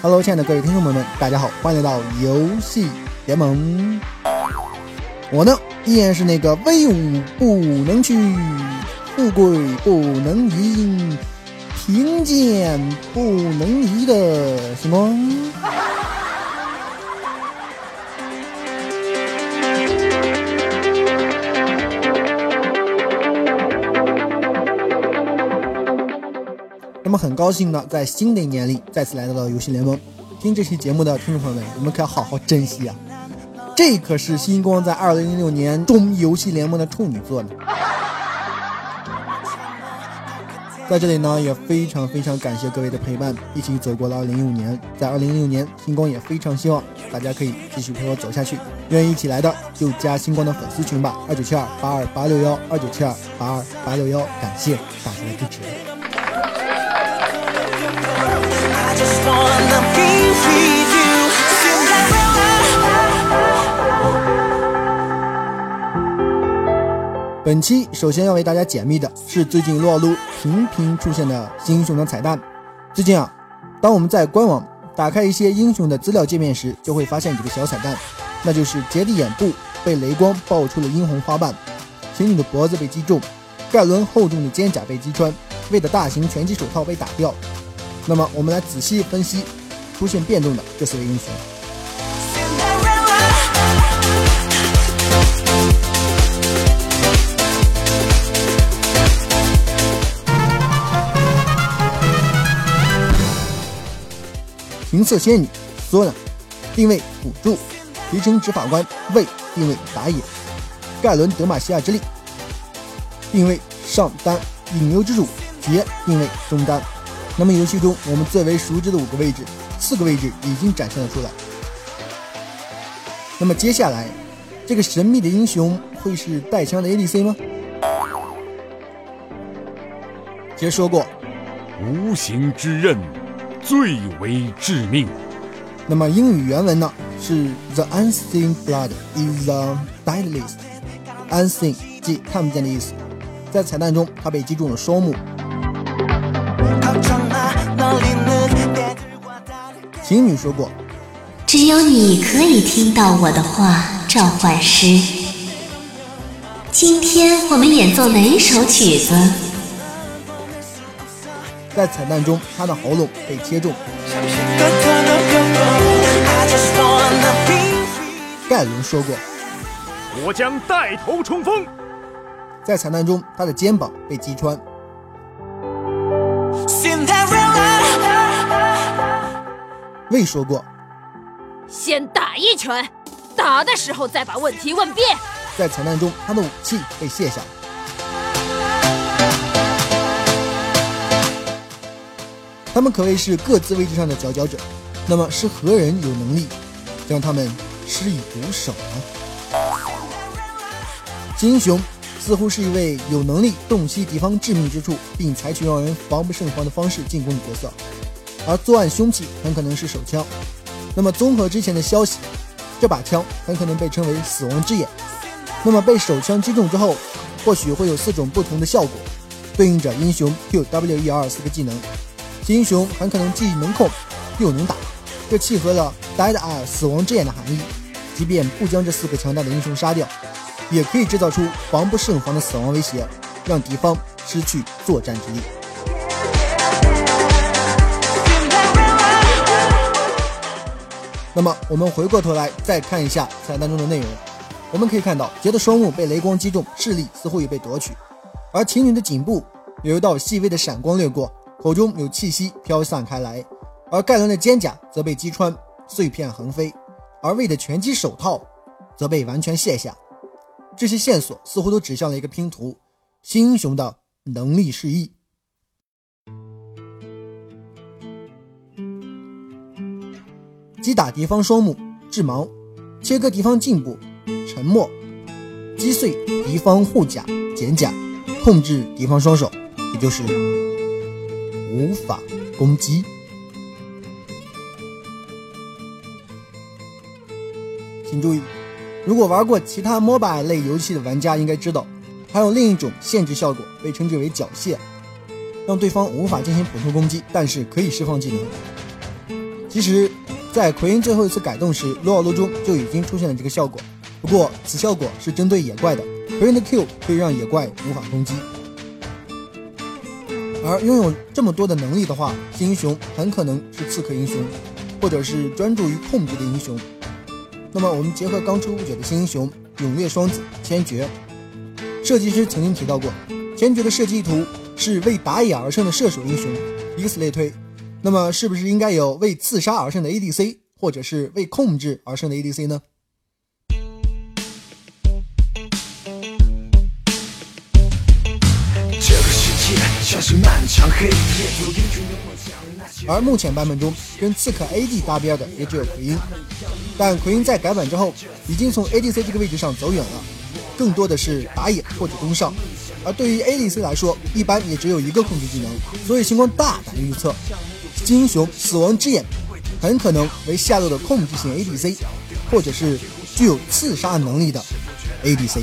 Hello，亲爱的各位听众朋友们，大家好，欢迎来到游戏联盟。我呢，依然是那个威武不能屈，富贵不能淫，贫贱不能移的什么。很高兴呢，在新的一年里再次来到了游戏联盟。听这期节目的听众朋友们，我们可要好好珍惜啊！这可是星光在二零零六年中游戏联盟的处女作呢。在这里呢，也非常非常感谢各位的陪伴，一起走过了二零一五年。在二零零六年，星光也非常希望大家可以继续陪我走下去。愿意一起来的就加星光的粉丝群吧，二九七二八二八六幺，二九七二八二八六幺，感谢大家的支持。本期首先要为大家解密的是最近撸啊撸频频出现的新英雄的彩蛋。最近啊，当我们在官网打开一些英雄的资料界面时，就会发现几个小彩蛋，那就是杰的眼部被雷光爆出了殷红花瓣，情侣的脖子被击中，盖伦厚重的肩甲被击穿，魏的大型拳击手套被打掉。那么，我们来仔细分析出现变动的这四位英雄。银色仙女索娜定位辅助，提升执法官魏定位打野，盖伦德玛西亚之力定位上单，引流之主杰定位中单。那么游戏中我们最为熟知的五个位置，四个位置已经展现了出来。那么接下来，这个神秘的英雄会是带枪的 ADC 吗？杰说过，无形之刃最为致命。那么英语原文呢是 The unseen blood is the deadliest。unseen 即看不见的意思。在彩蛋中，他被击中了双目。琴女说过：“只有你可以听到我的话，召唤师。今天我们演奏哪一首曲子？”在彩蛋中，他的喉咙被切中。盖伦说过：“我将带头冲锋。”在彩蛋中，他的肩膀被击穿。未说过，先打一拳，打的时候再把问题问遍。在彩蛋中，他的武器被卸下。他们可谓是各自位置上的佼佼者。那么是何人有能力将他们施以毒手呢？金英雄似乎是一位有能力洞悉敌方致命之处，并采取让人防不胜防的方式进攻的角色。而作案凶器很可能是手枪。那么，综合之前的消息，这把枪很可能被称为“死亡之眼”。那么，被手枪击中之后，或许会有四种不同的效果，对应着英雄 Q、W、E、R 四个技能。英雄很可能既能控又能打，这契合了 Dead Eye 死亡之眼的含义。即便不将这四个强大的英雄杀掉，也可以制造出防不胜防的死亡威胁，让敌方失去作战之力。那么我们回过头来再看一下彩蛋中的内容，我们可以看到杰的双目被雷光击中，视力似乎也被夺取，而情侣的颈部有一道细微的闪光掠过，口中有气息飘散开来，而盖伦的肩甲则被击穿，碎片横飞，而魏的拳击手套则被完全卸下，这些线索似乎都指向了一个拼图：新英雄的能力示意。击打敌方双目，致盲；切割敌方颈部，沉默；击碎敌方护甲、减甲；控制敌方双手，也就是无法攻击。请注意，如果玩过其他 MOBA 类游戏的玩家应该知道，还有另一种限制效果，被称之为缴械，让对方无法进行普通攻击，但是可以释放技能。其实，在奎因最后一次改动时，撸啊撸中就已经出现了这个效果。不过，此效果是针对野怪的，奎因的 Q 可以让野怪无法攻击。而拥有这么多的能力的话，新英雄很可能是刺客英雄，或者是专注于控制的英雄。那么，我们结合刚出不久的新英雄永烈双子千珏，设计师曾经提到过，千珏的设计意图是为打野而生的射手英雄，以此类推。那么，是不是应该有为刺杀而生的 ADC，或者是为控制而生的 ADC 呢？是漫长黑夜而目前版本中跟刺客 AD 搭边的也只有奎因，但奎因在改版之后已经从 ADC 这个位置上走远了，更多的是打野或者攻上。而对于 ADC 来说，一般也只有一个控制技能，所以星光大胆预测，金英雄死亡之眼很可能为下路的控制型 ADC，或者是具有刺杀能力的 ADC。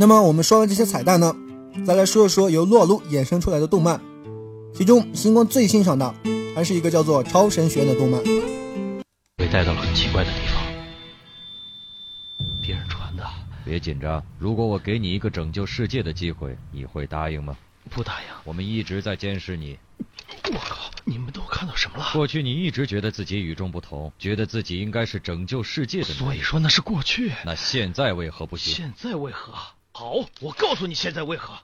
那么我们说完这些彩蛋呢，再来说一说由洛鲁衍生出来的动漫，其中星光最欣赏的还是一个叫做《超神学院》的动漫。被带到了很奇怪的地方，别人传的。别紧张，如果我给你一个拯救世界的机会，你会答应吗？不答应。我们一直在监视你。我靠！你们都看到什么了？过去你一直觉得自己与众不同，觉得自己应该是拯救世界的。所以说那是过去。那现在为何不行？现在为何？好，我告诉你现在为何。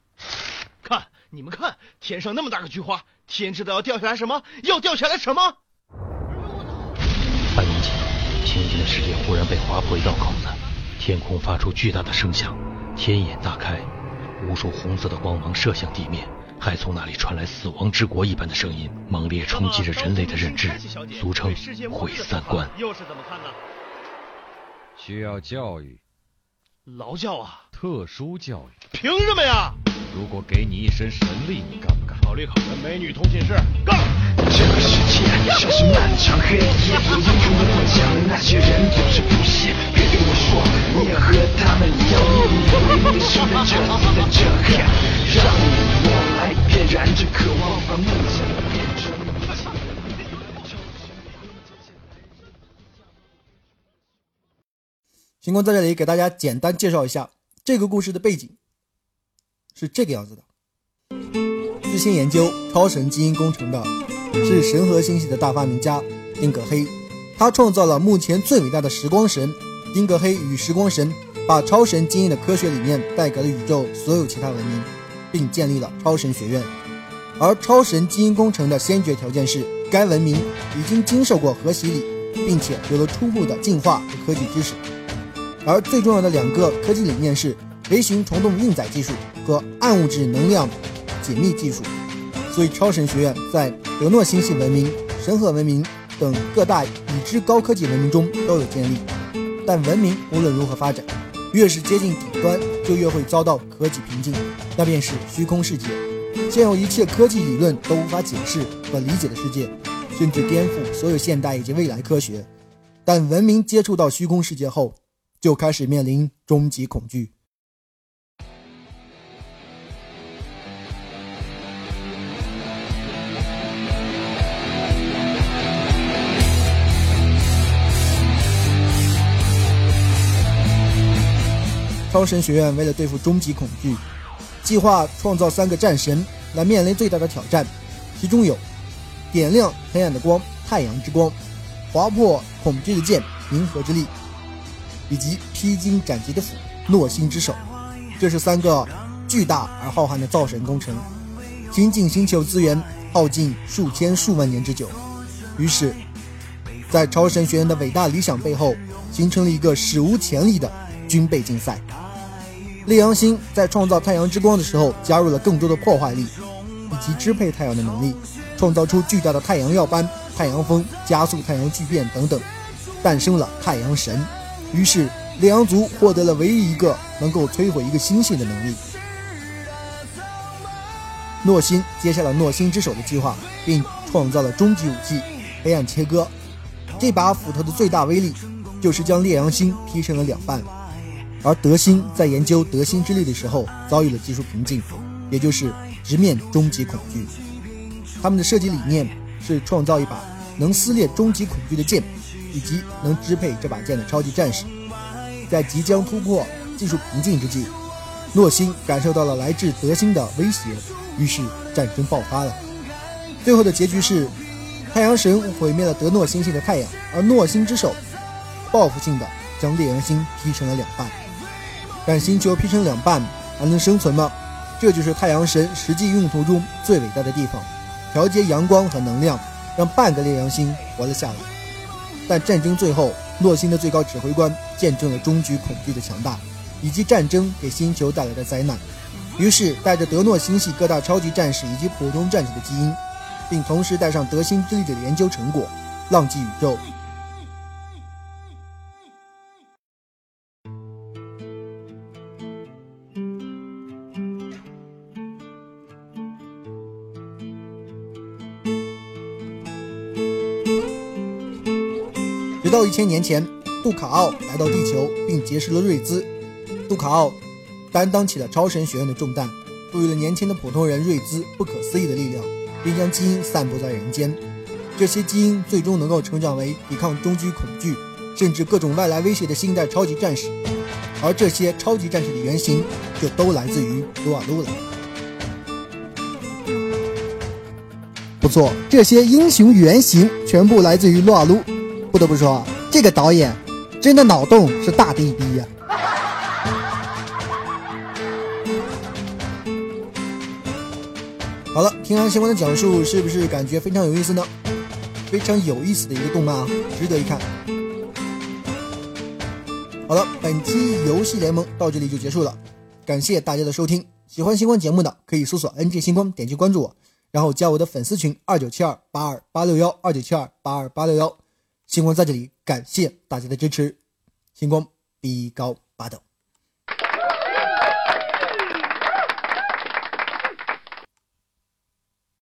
看，你们看，天上那么大个菊花，天知道要掉下来什么？要掉下来什么？半年前，平静的世界忽然被划破一道口子，天空发出巨大的声响，天眼大开，无数红色的光芒射向地面，还从那里传来死亡之国一般的声音，猛烈冲击着人类的认知，俗称毁三观。又是怎么看呢？需要教育。劳教啊！特殊教育？凭什么呀？如果给你一身神力，你干不干？考虑考虑。美女同寝室，干！这个世界像是漫长黑夜，有英雄的幻想，那些人总是不屑。别对我说你要和他们一样，你是在这里的震星光在这里给大家简单介绍一下这个故事的背景，是这个样子的。最先研究超神基因工程的是神河星系的大发明家丁格黑，他创造了目前最伟大的时光神。丁格黑与时光神把超神基因的科学理念带给了宇宙所有其他文明，并建立了超神学院。而超神基因工程的先决条件是该文明已经经受过核洗礼，并且有了初步的进化和科技知识。而最重要的两个科技理念是微型虫洞运载技术和暗物质能量解密技术，所以超神学院在德诺星系文明、神河文明等各大已知高科技文明中都有建立。但文明无论如何发展，越是接近顶端，就越会遭到科技瓶颈，那便是虚空世界。现有一切科技理论都无法解释和理解的世界，甚至颠覆所有现代以及未来科学。但文明接触到虚空世界后，就开始面临终极恐惧。超神学院为了对付终极恐惧，计划创造三个战神来面临最大的挑战，其中有点亮黑暗的光——太阳之光，划破恐惧的剑——银河之力。以及披荆斩棘的斧诺星之手，这是三个巨大而浩瀚的造神工程，倾尽星球资源，耗尽数千数万年之久。于是，在超神学院的伟大理想背后，形成了一个史无前例的军备竞赛。烈阳星在创造太阳之光的时候，加入了更多的破坏力以及支配太阳的能力，创造出巨大的太阳耀斑、太阳风、加速太阳巨变等等，诞生了太阳神。于是，烈阳族获得了唯一一个能够摧毁一个星系的能力。诺星接下了诺星之手的计划，并创造了终极武器——黑暗切割。这把斧头的最大威力，就是将烈阳星劈成了两半。而德星在研究德星之力的时候，遭遇了技术瓶颈，也就是直面终极恐惧。他们的设计理念是创造一把能撕裂终极恐惧的剑，以及能支配这把剑的超级战士。在即将突破技术瓶颈之际，诺星感受到了来自德星的威胁，于是战争爆发了。最后的结局是，太阳神毁灭了德诺星系的太阳，而诺星之手报复性的将烈阳星劈成了两半。但星球劈成两半还能生存吗？这就是太阳神实际用途中最伟大的地方，调节阳光和能量，让半个烈阳星活了下来。但战争最后，诺星的最高指挥官见证了终局恐惧的强大，以及战争给星球带来的灾难。于是，带着德诺星系各大超级战士以及普通战士的基因，并同时带上德星之力的研究成果，浪迹宇宙。到一千年前，杜卡奥来到地球并结识了瑞兹。杜卡奥担当起了超神学院的重担，赋予了年轻的普通人瑞兹不可思议的力量，并将基因散布在人间。这些基因最终能够成长为抵抗终局恐惧，甚至各种外来威胁的新代超级战士。而这些超级战士的原型，就都来自于撸啊撸了。不错，这些英雄原型全部来自于撸啊撸。不得不说，这个导演真的脑洞是大的一逼呀！好了，听完相关的讲述，是不是感觉非常有意思呢？非常有意思的一个动漫啊，值得一看。好了，本期游戏联盟到这里就结束了，感谢大家的收听。喜欢星光节目的可以搜索 “NG 星光”，点击关注我，然后加我的粉丝群二九七二八二八六幺二九七二八二八六幺。星光在这里感谢大家的支持，星光比高八斗。